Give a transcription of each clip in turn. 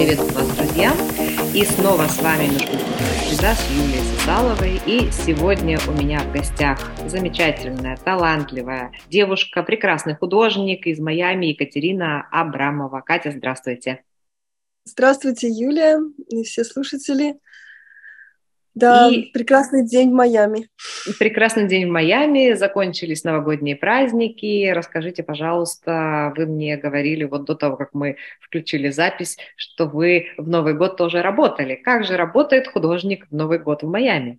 приветствую вас, друзья. И снова с вами «Межкультурная среда» с Юлией Сусаловой. И сегодня у меня в гостях замечательная, талантливая девушка, прекрасный художник из Майами Екатерина Абрамова. Катя, здравствуйте. Здравствуйте, Юлия и все слушатели. Да, и прекрасный день в Майами. Прекрасный день в Майами, закончились новогодние праздники. Расскажите, пожалуйста, вы мне говорили вот до того, как мы включили запись, что вы в Новый год тоже работали. Как же работает художник в Новый год в Майами?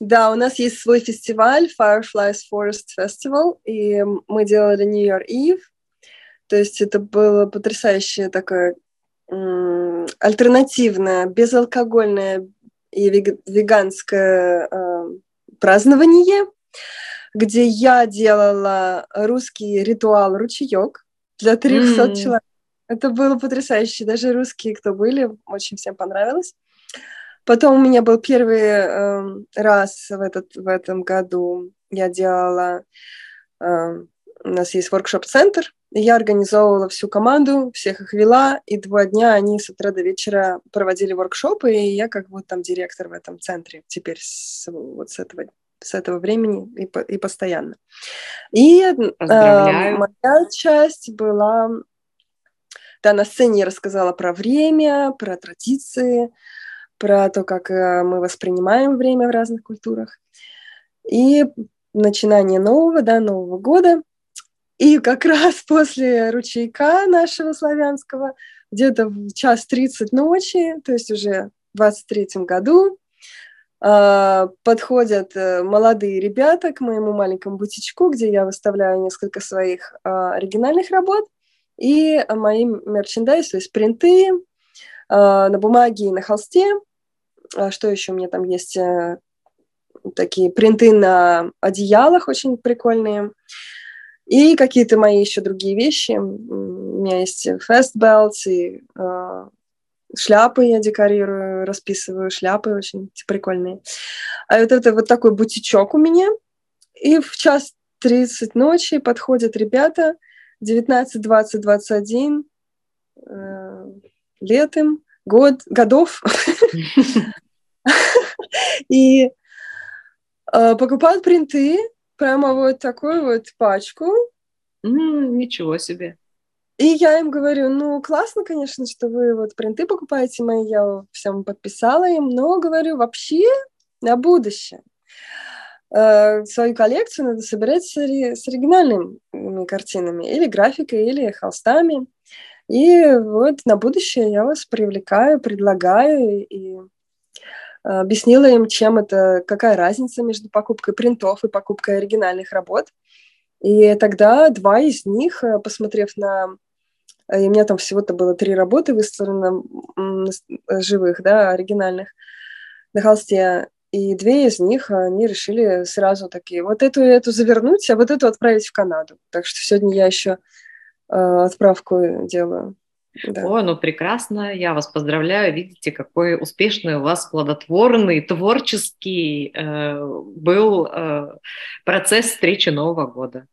Да, у нас есть свой фестиваль Fireflies Forest Festival, и мы делали New Year Eve. То есть это было потрясающее такое альтернативное, безалкогольное, и веганское э, празднование, где я делала русский ритуал ручеек для 300 mm. человек. Это было потрясающе. Даже русские, кто были, очень всем понравилось. Потом у меня был первый э, раз в, этот, в этом году. Я делала... Э, у нас есть воркшоп-центр, я организовывала всю команду, всех их вела, и два дня они с утра до вечера проводили воркшопы, и я как вот там директор в этом центре теперь с, вот с этого с этого времени и, по, и постоянно. И э, моя часть была, да, на сцене я рассказала про время, про традиции, про то, как э, мы воспринимаем время в разных культурах. И начинание нового, да, Нового года – и как раз после ручейка нашего славянского, где-то в час тридцать ночи, то есть уже в 23 году, а, подходят э, молодые ребята к моему маленькому бутичку, где я выставляю несколько своих а, оригинальных работ, и мои мерчендайз, то есть принты а, на бумаге и на холсте. Что еще у меня там есть? Э, такие принты на одеялах очень прикольные. И какие-то мои еще другие вещи. У меня есть фестбелт и э, шляпы я декорирую, расписываю шляпы очень прикольные. А вот это вот такой бутичок у меня. И в час 30 ночи подходят ребята 19, 20, 21 э, лет им, год, годов. И э, покупают принты, прямо вот такую вот пачку. Mm, ничего себе. И я им говорю, ну, классно, конечно, что вы вот принты покупаете мои, я всем подписала им, но, говорю, вообще на будущее э, свою коллекцию надо собирать с, с оригинальными картинами, или графикой, или холстами. И вот на будущее я вас привлекаю, предлагаю, и объяснила им, чем это, какая разница между покупкой принтов и покупкой оригинальных работ. И тогда два из них, э, посмотрев на... Э, и у меня там всего-то было три работы выставлено живых, да, оригинальных, на холсте. И две из них они решили сразу такие, вот эту и эту завернуть, а вот эту отправить в Канаду. Так что сегодня я еще э, отправку делаю. Да. О, ну прекрасно, я вас поздравляю. Видите, какой успешный у вас плодотворный, творческий э, был э, процесс встречи Нового года.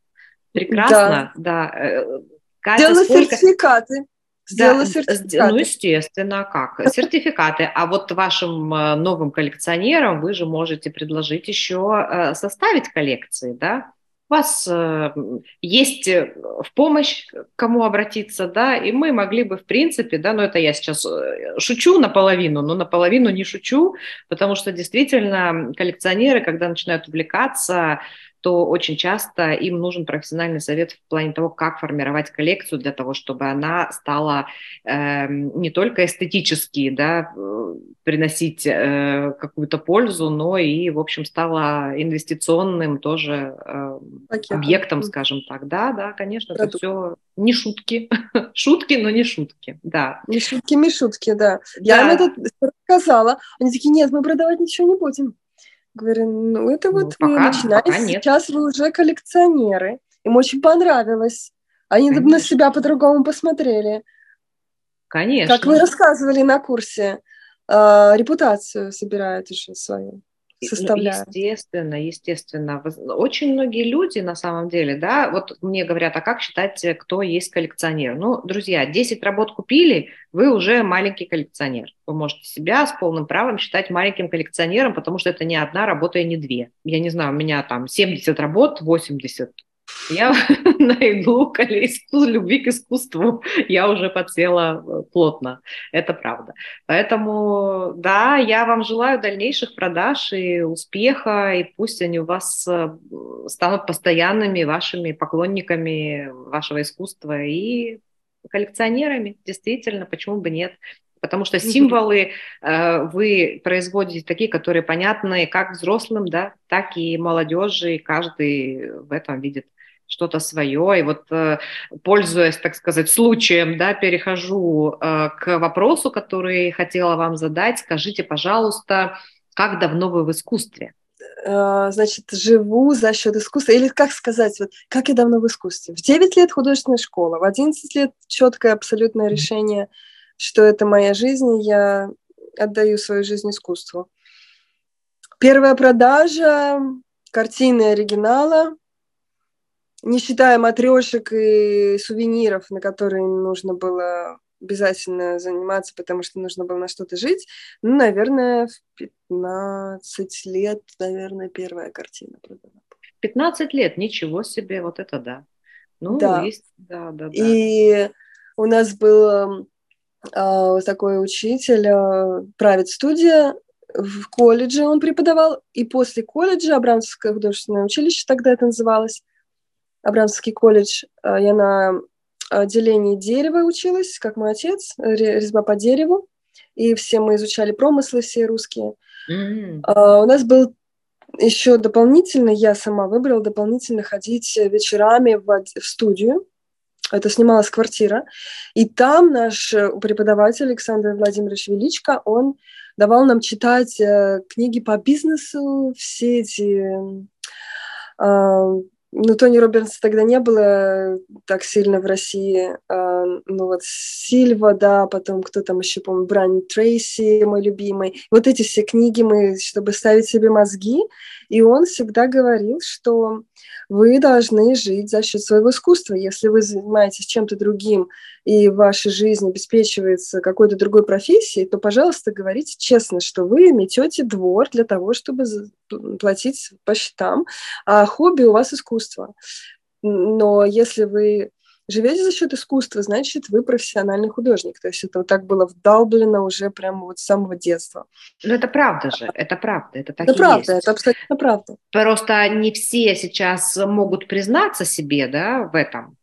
Прекрасно, да. да. Э, Катя, сколько... сертификаты. Сделала да, сертификаты. Ну, естественно, как? Сертификаты. А вот вашим э, новым коллекционерам вы же можете предложить еще э, составить коллекции, да? У вас э, есть э, в помощь кому обратиться, да, и мы могли бы, в принципе, да, но это я сейчас э, шучу наполовину, но наполовину не шучу, потому что действительно коллекционеры, когда начинают увлекаться, то очень часто им нужен профессиональный совет в плане того, как формировать коллекцию для того, чтобы она стала э, не только эстетически да, э, приносить э, какую-то пользу, но и, в общем, стала инвестиционным тоже э, объектом, скажем так. Да, да, конечно, Продукт. это все не шутки. шутки, но не шутки, да. Не шутки, не шутки, да. да. Я им это сказала. Они такие, нет, мы продавать ничего не будем. Говорю, ну это ну, вот пока, вы начинаете, сейчас вы уже коллекционеры. Им очень понравилось. Они Конечно. на себя по-другому посмотрели. Конечно. Как вы рассказывали на курсе, э, репутацию собирают еще свою. Составляют. Ну, естественно, естественно. Очень многие люди на самом деле, да, вот мне говорят, а как считать, кто есть коллекционер? Ну, друзья, 10 работ купили, вы уже маленький коллекционер. Вы можете себя с полным правом считать маленьким коллекционером, потому что это не одна работа и не две. Я не знаю, у меня там 70 работ, 80 я на иглу искусств, любви к искусству я уже подсела э, плотно. Это правда. Поэтому, да, я вам желаю дальнейших продаж и успеха, и пусть они у вас э, станут постоянными вашими поклонниками вашего искусства и коллекционерами. Действительно, почему бы нет? Потому что символы э, вы производите такие, которые понятны как взрослым, да, так и молодежи, и каждый в этом видит что-то свое. И вот, э, пользуясь, так сказать, случаем, да, перехожу э, к вопросу, который хотела вам задать. Скажите, пожалуйста, как давно вы в искусстве? Э, значит, живу за счет искусства. Или как сказать, вот, как я давно в искусстве? В 9 лет художественная школа, в 11 лет четкое абсолютное решение, что это моя жизнь, и я отдаю свою жизнь искусству. Первая продажа картины оригинала не считая матрешек и сувениров, на которые нужно было обязательно заниматься, потому что нужно было на что-то жить. Ну, наверное, в 15 лет, наверное, первая картина продана. 15 лет, ничего себе, вот это да. Ну, да. Есть, да, да, да. И у нас был э, такой учитель, э, правит студия в колледже он преподавал, и после колледжа, Абрамовское художественное училище тогда это называлось, Абрамский колледж. Э, я на отделении дерева училась, как мой отец, резьба по дереву. И все мы изучали промыслы все русские. Mm-hmm. у нас был еще дополнительно, я сама выбрала дополнительно ходить вечерами в, в студию. Это снималась квартира. И там наш э, преподаватель Александр Владимирович Величко, он давал нам читать э, книги по бизнесу, все эти ну, Тони Робертса тогда не было так сильно в России. А, ну, вот Сильва, да, потом кто там еще, помню, Брайан Трейси, мой любимый. Вот эти все книги мы, чтобы ставить себе мозги. И он всегда говорил, что вы должны жить за счет своего искусства. Если вы занимаетесь чем-то другим, и ваша жизнь обеспечивается какой-то другой профессией, то, пожалуйста, говорите честно, что вы метете двор для того, чтобы платить по счетам, а хобби у вас искусство. Но если вы живете за счет искусства, значит, вы профессиональный художник. То есть это вот так было вдалблено уже прямо вот с самого детства. Ну, это правда же, это правда, это так это правда, есть. это абсолютно правда. Просто не все сейчас могут признаться себе, да, в этом,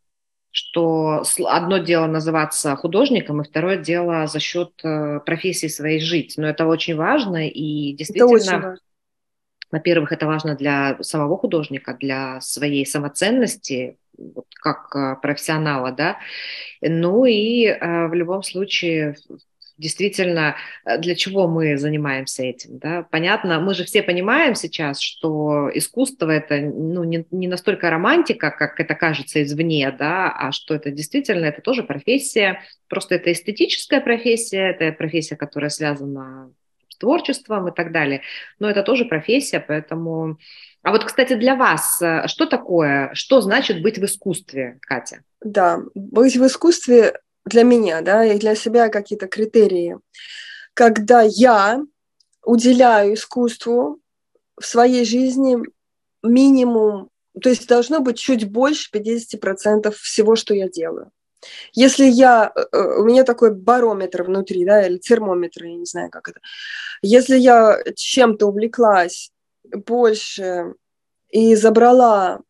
что одно дело называться художником, и второе дело за счет э, профессии своей жить. Но это очень важно, и действительно, во-первых, это важно для самого художника, для своей самоценности, вот как э, профессионала, да. Ну и э, в любом случае действительно, э, для чего мы занимаемся этим, да, понятно, мы же все понимаем сейчас, что искусство это, ну, не, не настолько романтика, как это кажется извне, да, а что это действительно, это тоже профессия, просто это эстетическая профессия, это профессия, которая связана творчеством и так далее, но это тоже профессия, поэтому а вот, кстати, для вас э, что такое, что значит быть в искусстве, Катя? Да, быть в искусстве для меня, да, и для себя какие-то критерии. Когда я уделяю искусству в своей жизни минимум, то есть должно быть чуть больше 50% всего, что я делаю. Если я, э, э, у меня такой барометр внутри, да, или термометр, я не знаю, как это. Если я чем-то увлеклась больше и забрала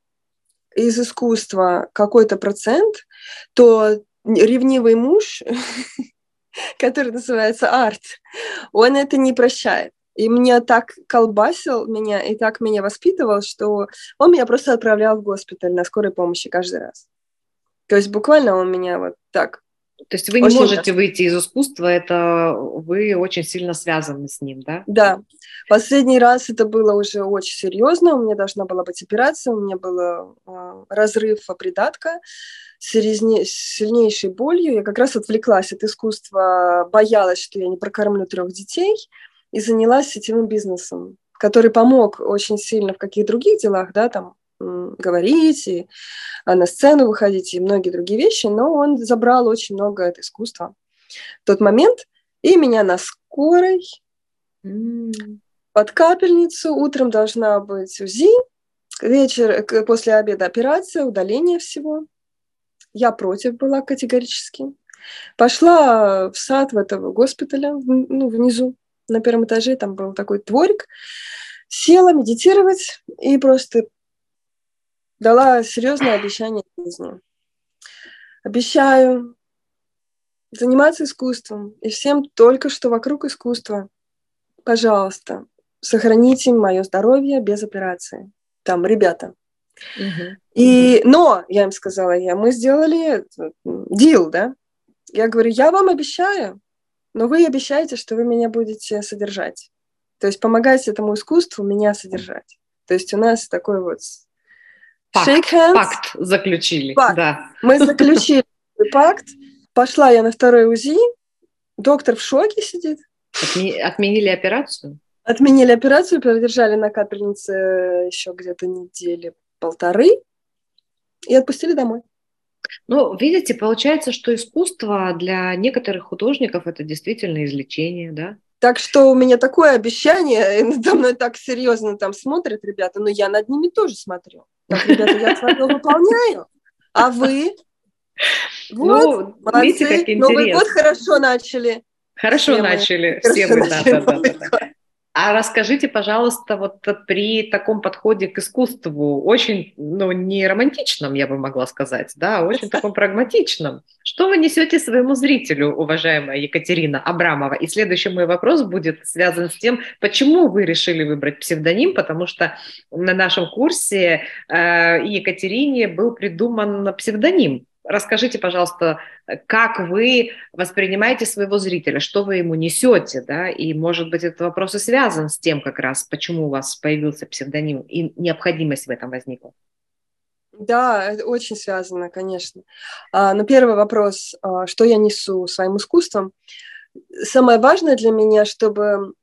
из искусства какой-то процент, то ревнивый муж, который называется арт, он это не прощает. И мне так колбасил меня и так меня воспитывал, что он меня просто отправлял в госпиталь на скорой помощи каждый раз. То есть буквально он меня вот так то есть вы не очень можете выйти из искусства, это вы очень сильно связаны с ним, да? Да. Последний раз это было уже очень серьезно. У меня должна была быть операция, у меня был э, разрыв придатка с сильнейшей болью. Я как раз отвлеклась от искусства, боялась, что я не прокормлю трех детей, и занялась сетевым бизнесом который помог очень сильно в каких других делах, да, там говорить и а, на сцену выходить и многие другие вещи, но он забрал очень много от искусства в тот момент, и меня на скорой mm. под капельницу, утром должна быть УЗИ, вечер, после обеда операция, удаление всего. Я против была категорически. Пошла в сад в этого госпиталя, ну, внизу, на первом этаже, там был такой дворик, села медитировать и просто дала серьезное обещание жизни. Обещаю заниматься искусством и всем только что вокруг искусства. Пожалуйста, сохраните мое здоровье без операции. Там, ребята. Угу. И, но, я им сказала, я, мы сделали дил, да? Я говорю, я вам обещаю, но вы обещаете, что вы меня будете содержать. То есть помогать этому искусству меня содержать. То есть у нас такой вот Пакт, Shake hands. пакт заключили. Пакт. Да. Мы заключили пакт. Пошла я на второй УЗИ. Доктор в шоке сидит. Отмени, отменили операцию? Отменили операцию, продержали на капельнице еще где-то недели полторы и отпустили домой. Ну, видите, получается, что искусство для некоторых художников это действительно излечение, да? Так что у меня такое обещание, надо мной так серьезно там смотрят ребята, но я над ними тоже смотрю. Так, ребята, я свое выполняю, а вы? Ну, вот, ну, видите, как интересно. Новый год хорошо начали. Хорошо все начали, мы. все вы, да, да, да, да. А расскажите, пожалуйста, вот при таком подходе к искусству, очень, ну, не романтичном, я бы могла сказать, да, очень таком прагматичном, что вы несете своему зрителю, уважаемая Екатерина Абрамова? И следующий мой вопрос будет связан с тем, почему вы решили выбрать псевдоним, потому что на нашем курсе э, Екатерине был придуман псевдоним расскажите, пожалуйста, как вы воспринимаете своего зрителя, что вы ему несете, да, и, может быть, этот вопрос и связан с тем как раз, почему у вас появился псевдоним и необходимость в этом возникла. Да, очень связано, конечно. А, но первый вопрос, а, что я несу своим искусством? Самое важное для меня, чтобы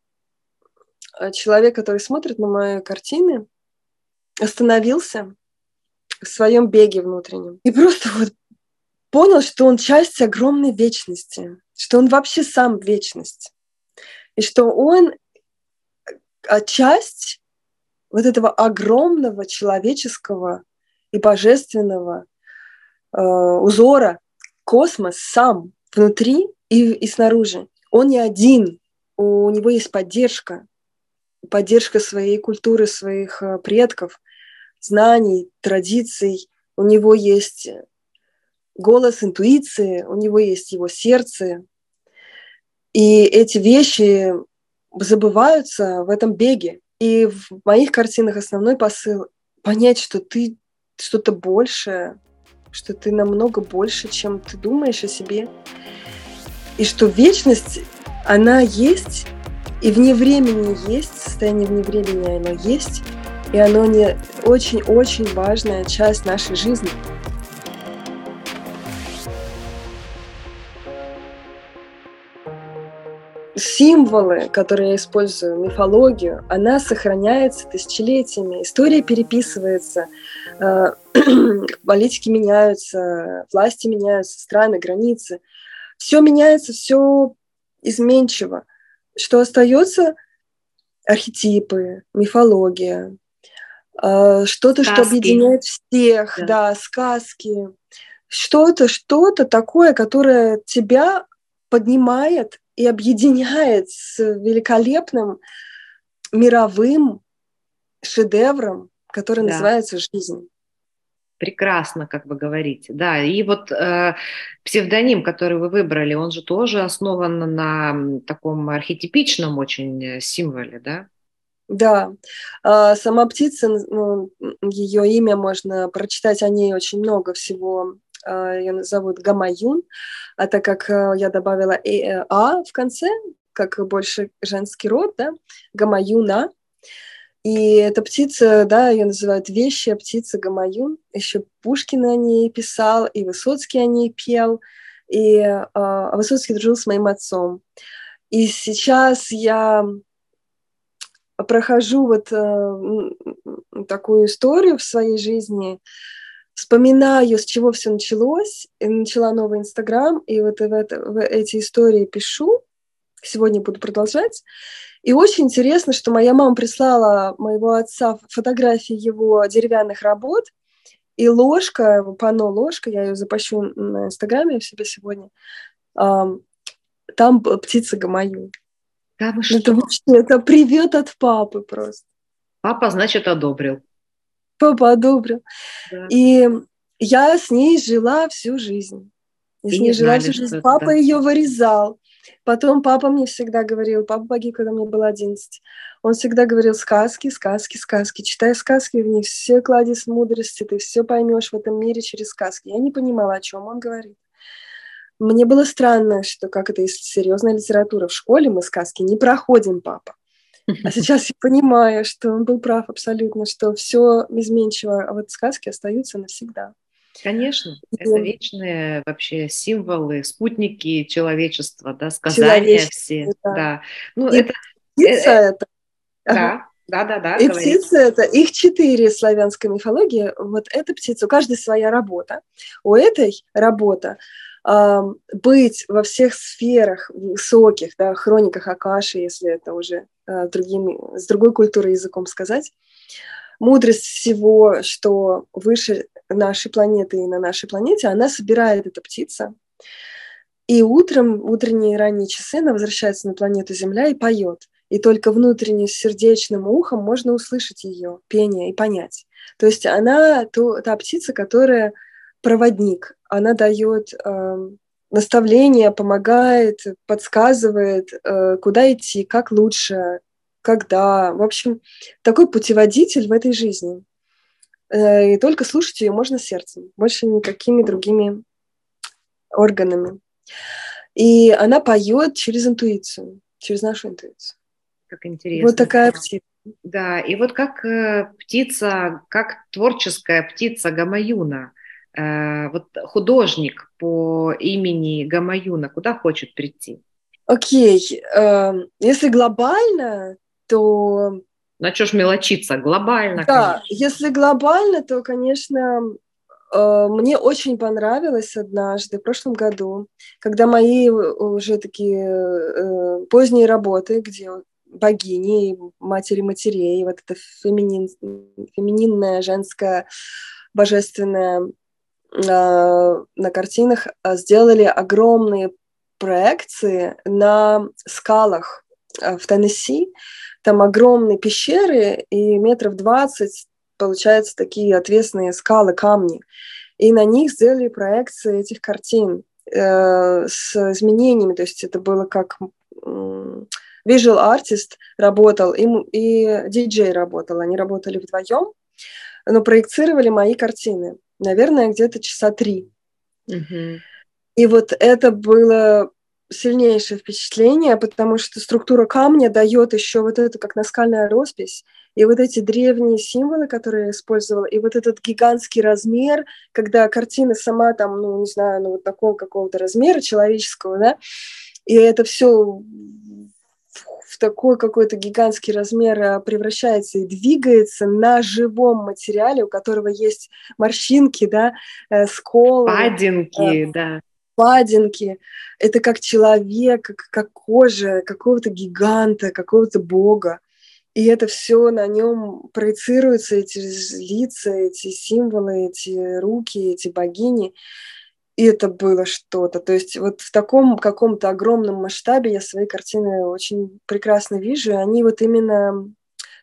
а, человек, который смотрит на мои картины, остановился в своем беге внутреннем и просто вот понял, что он часть огромной вечности, что он вообще сам вечность, и что он а, часть вот этого огромного человеческого и божественного э, узора, космос сам внутри и, и снаружи. Он не один, у него есть поддержка, поддержка своей культуры, своих э, предков, знаний, традиций. У него есть голос интуиции, у него есть его сердце. И эти вещи забываются в этом беге. И в моих картинах основной посыл — понять, что ты что-то большее, что ты намного больше, чем ты думаешь о себе. И что вечность, она есть, и вне времени есть, состояние вне времени оно есть, и оно не очень-очень важная часть нашей жизни. Символы, которые я использую, мифологию, она сохраняется тысячелетиями, история переписывается, э, политики меняются, власти меняются, страны, границы. Все меняется, все изменчиво. Что остается? Архетипы, мифология, э, что-то, что объединяет всех, да, да сказки, что-то, что-то такое, которое тебя поднимает и объединяет с великолепным мировым шедевром, который да. называется «Жизнь». Прекрасно, как вы говорите, да. И вот э, псевдоним, который вы выбрали, он же тоже основан на таком архетипичном очень символе, да? Да, а, сама птица, ну, ее имя можно прочитать о ней очень много всего ее зовут Гамаюн, а так как э, я добавила э, «а» в конце, как больше женский род, да, Гамаюна, и эта птица, да, ее называют вещи, птица Гамаюн. Еще Пушкин о ней писал, и Высоцкий о ней пел, и а, а Высоцкий дружил с моим отцом. И сейчас я прохожу вот э, такую историю в своей жизни, вспоминаю, с чего все началось, и начала новый Инстаграм, и вот в, это, в эти истории пишу. Сегодня буду продолжать. И очень интересно, что моя мама прислала моего отца фотографии его деревянных работ, и ложка, пано ложка, я ее запущу на Инстаграме в себе сегодня, там птица Гамаю. Да вы что? Это вообще, это привет от папы просто. Папа, значит, одобрил. Папа одобрил. Да. И я с ней жила всю жизнь. Я с ней жила всю жизнь. Папа да. ее вырезал. Потом папа мне всегда говорил, папа погиб, когда мне было 11. Он всегда говорил сказки, сказки, сказки. Читай сказки, в них все кладезь мудрости, ты все поймешь в этом мире через сказки. Я не понимала, о чем он говорит. Мне было странно, что как это, если серьезная литература в школе, мы сказки не проходим, папа. А сейчас я понимаю, что он был прав абсолютно, что все изменчиво, а вот сказки остаются навсегда. Конечно, это вечные вообще символы, спутники человечества, да, сказания все. Да. да. Ну, и это, птица э, это. Да, да, да, да. И говорит. птицы это, их четыре славянской мифологии. Вот эта птица, у каждой своя работа. У этой работа быть во всех сферах высоких, да, хрониках Акаши, если это уже э, другими, с другой культурой языком сказать, мудрость всего, что выше нашей планеты и на нашей планете, она собирает эта птица, и утром, утренние ранние часы она возвращается на планету Земля и поет. И только внутренне сердечным ухом можно услышать ее пение и понять. То есть она то, та птица, которая проводник. Она дает э, наставления, помогает, подсказывает, э, куда идти, как лучше, когда. В общем, такой путеводитель в этой жизни. Э, и только слушать ее можно сердцем, больше никакими другими органами. И она поет через интуицию, через нашу интуицию. Как интересно. Вот такая птица. Да, и вот как э, птица, как творческая птица Гамаюна – вот художник по имени Гамаюна куда хочет прийти? Окей, okay. uh, если глобально, то... На что ж мелочиться? Глобально, Да, конечно. если глобально, то, конечно, uh, мне очень понравилось однажды, в прошлом году, когда мои уже такие поздние работы, где богини, матери матерей, вот это феминин, фемининная, женская, божественная на картинах а, сделали огромные проекции на скалах а, в Теннесси. Там огромные пещеры, и метров двадцать получаются такие отвесные скалы, камни. И на них сделали проекции этих картин э, с изменениями. То есть это было как visual artist работал, и, и DJ работал. Они работали вдвоем, но проецировали мои картины наверное, где-то часа три. Угу. И вот это было сильнейшее впечатление, потому что структура камня дает еще вот это как наскальная роспись, и вот эти древние символы, которые я использовала, и вот этот гигантский размер, когда картина сама там, ну, не знаю, ну, вот такого какого-то размера человеческого, да, и это все в такой какой-то гигантский размер а, превращается и двигается на живом материале, у которого есть морщинки, да, э, сколы. Падинки, э, да. Падинки. Это как человек, как, как кожа какого-то гиганта, какого-то бога. И это все на нем проецируется, эти лица, эти символы, эти руки, эти богини и это было что-то. То есть вот в таком каком-то огромном масштабе я свои картины очень прекрасно вижу, и они вот именно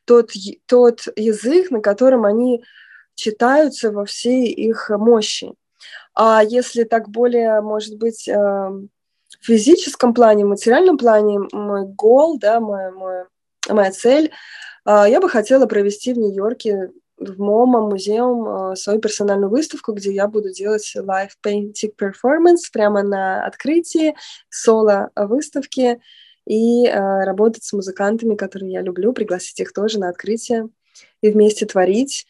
тот, тот язык, на котором они читаются во всей их мощи. А если так более, может быть, э, в физическом плане, в материальном плане, мой гол, да, мой, мой, моя цель, э, я бы хотела провести в Нью-Йорке в МОМА музеум свою персональную выставку, где я буду делать live painting performance прямо на открытии соло выставки и э, работать с музыкантами, которые я люблю, пригласить их тоже на открытие и вместе творить.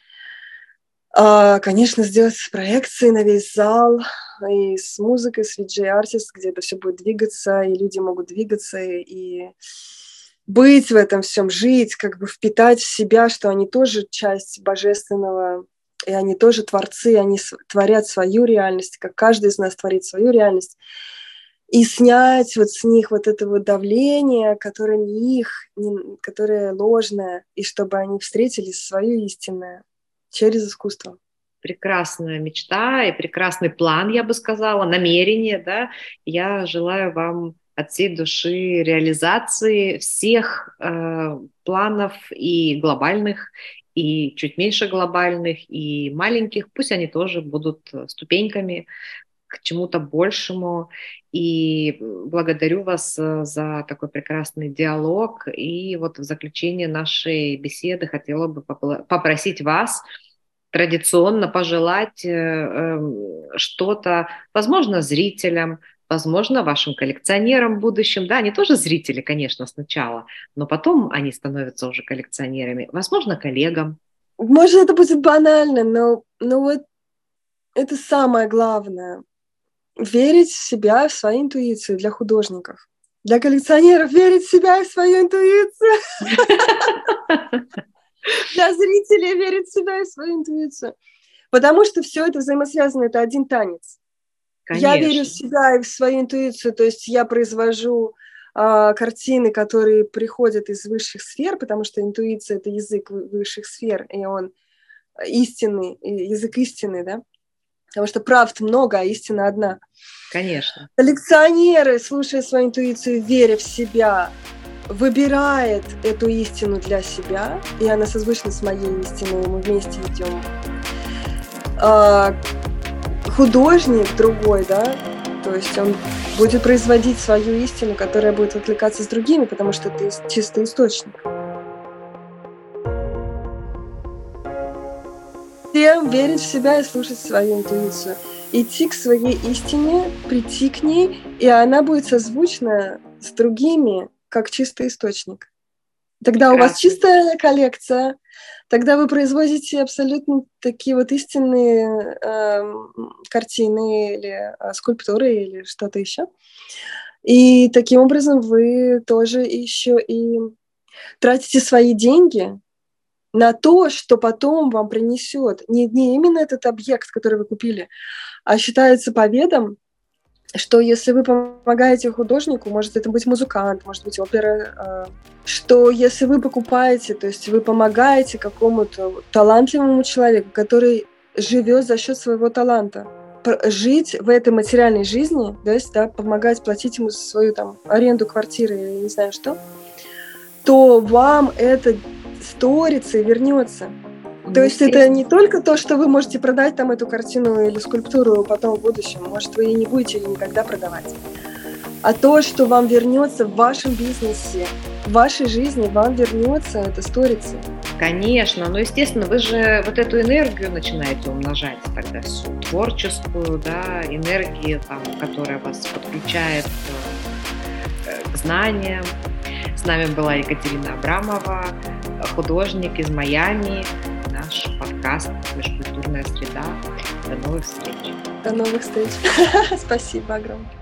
Э, конечно, сделать проекции на весь зал и с музыкой, с VJ Artist, где это все будет двигаться, и люди могут двигаться, и быть в этом всем, жить, как бы впитать в себя, что они тоже часть божественного, и они тоже творцы, они творят свою реальность, как каждый из нас творит свою реальность. И снять вот с них вот это вот давление, которое не их, не, которое ложное, и чтобы они встретили свое истинное через искусство прекрасная мечта и прекрасный план, я бы сказала, намерение, да. Я желаю вам от всей души реализации всех э, планов и глобальных, и чуть меньше глобальных, и маленьких. Пусть они тоже будут ступеньками к чему-то большему. И благодарю вас э, за такой прекрасный диалог. И вот в заключение нашей беседы хотела бы попросить вас традиционно пожелать э, эм, что-то, возможно, зрителям, возможно, вашим коллекционерам будущим. Да, они тоже зрители, конечно, сначала, но потом они становятся уже коллекционерами. Возможно, коллегам. Может, это будет банально, но, но вот это самое главное. Верить в себя, в свою интуицию для художников. Для коллекционеров верить в себя и в свою интуицию. для зрителей верить в себя и в свою интуицию. Потому что все это взаимосвязано, это один танец. Конечно. Я верю в себя и в свою интуицию, то есть я произвожу а, картины, которые приходят из высших сфер, потому что интуиция это язык высших сфер, и он истинный, язык истины, да? Потому что правд много, а истина одна. Конечно. Коллекционеры, слушая свою интуицию, веря в себя, выбирает эту истину для себя, и она созвучна с моей истиной, и мы вместе идем. Художник другой, да, то есть он будет производить свою истину, которая будет отвлекаться с другими, потому что ты чистый источник. Всем верить в себя и слушать свою интуицию. Идти к своей истине, прийти к ней, и она будет созвучна с другими, как чистый источник. Тогда Прекрасно. у вас чистая коллекция, тогда вы производите абсолютно такие вот истинные э, картины или э, скульптуры или что-то еще. И таким образом вы тоже еще и тратите свои деньги на то, что потом вам принесет не, не именно этот объект, который вы купили, а считается победом что если вы помогаете художнику, может это быть музыкант, может быть опера, э, что если вы покупаете, то есть вы помогаете какому-то талантливому человеку, который живет за счет своего таланта, жить в этой материальной жизни, то есть да, помогать платить ему свою там аренду квартиры или не знаю что, то вам это сторится и вернется. То есть это не только то, что вы можете продать там эту картину или скульптуру потом в будущем, может, вы и не будете ее никогда продавать, а то, что вам вернется в вашем бизнесе, в вашей жизни вам вернется это сторится. Конечно, но, естественно, вы же вот эту энергию начинаете умножать тогда всю, творческую, да, энергию, там, которая вас подключает э, к знаниям. С нами была Екатерина Абрамова, художник из Майами, наш подкаст «Межкультурная среда». До новых встреч. До новых встреч. Спасибо огромное.